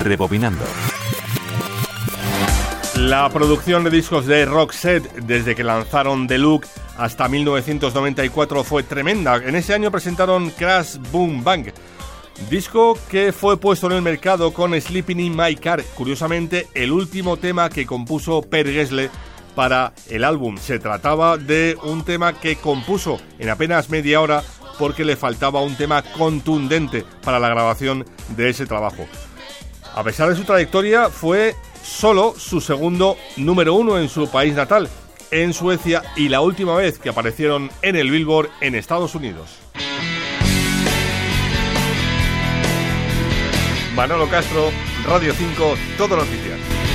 Rebobinando. La producción de discos de Roxette desde que lanzaron The Look hasta 1994 fue tremenda. En ese año presentaron Crash Boom Bang, disco que fue puesto en el mercado con Sleeping in My Car, curiosamente el último tema que compuso Per Gessle para el álbum. Se trataba de un tema que compuso en apenas media hora porque le faltaba un tema contundente para la grabación de ese trabajo. A pesar de su trayectoria, fue solo su segundo número uno en su país natal, en Suecia, y la última vez que aparecieron en el Billboard en Estados Unidos. Castro, Radio 5, Todo Noticias.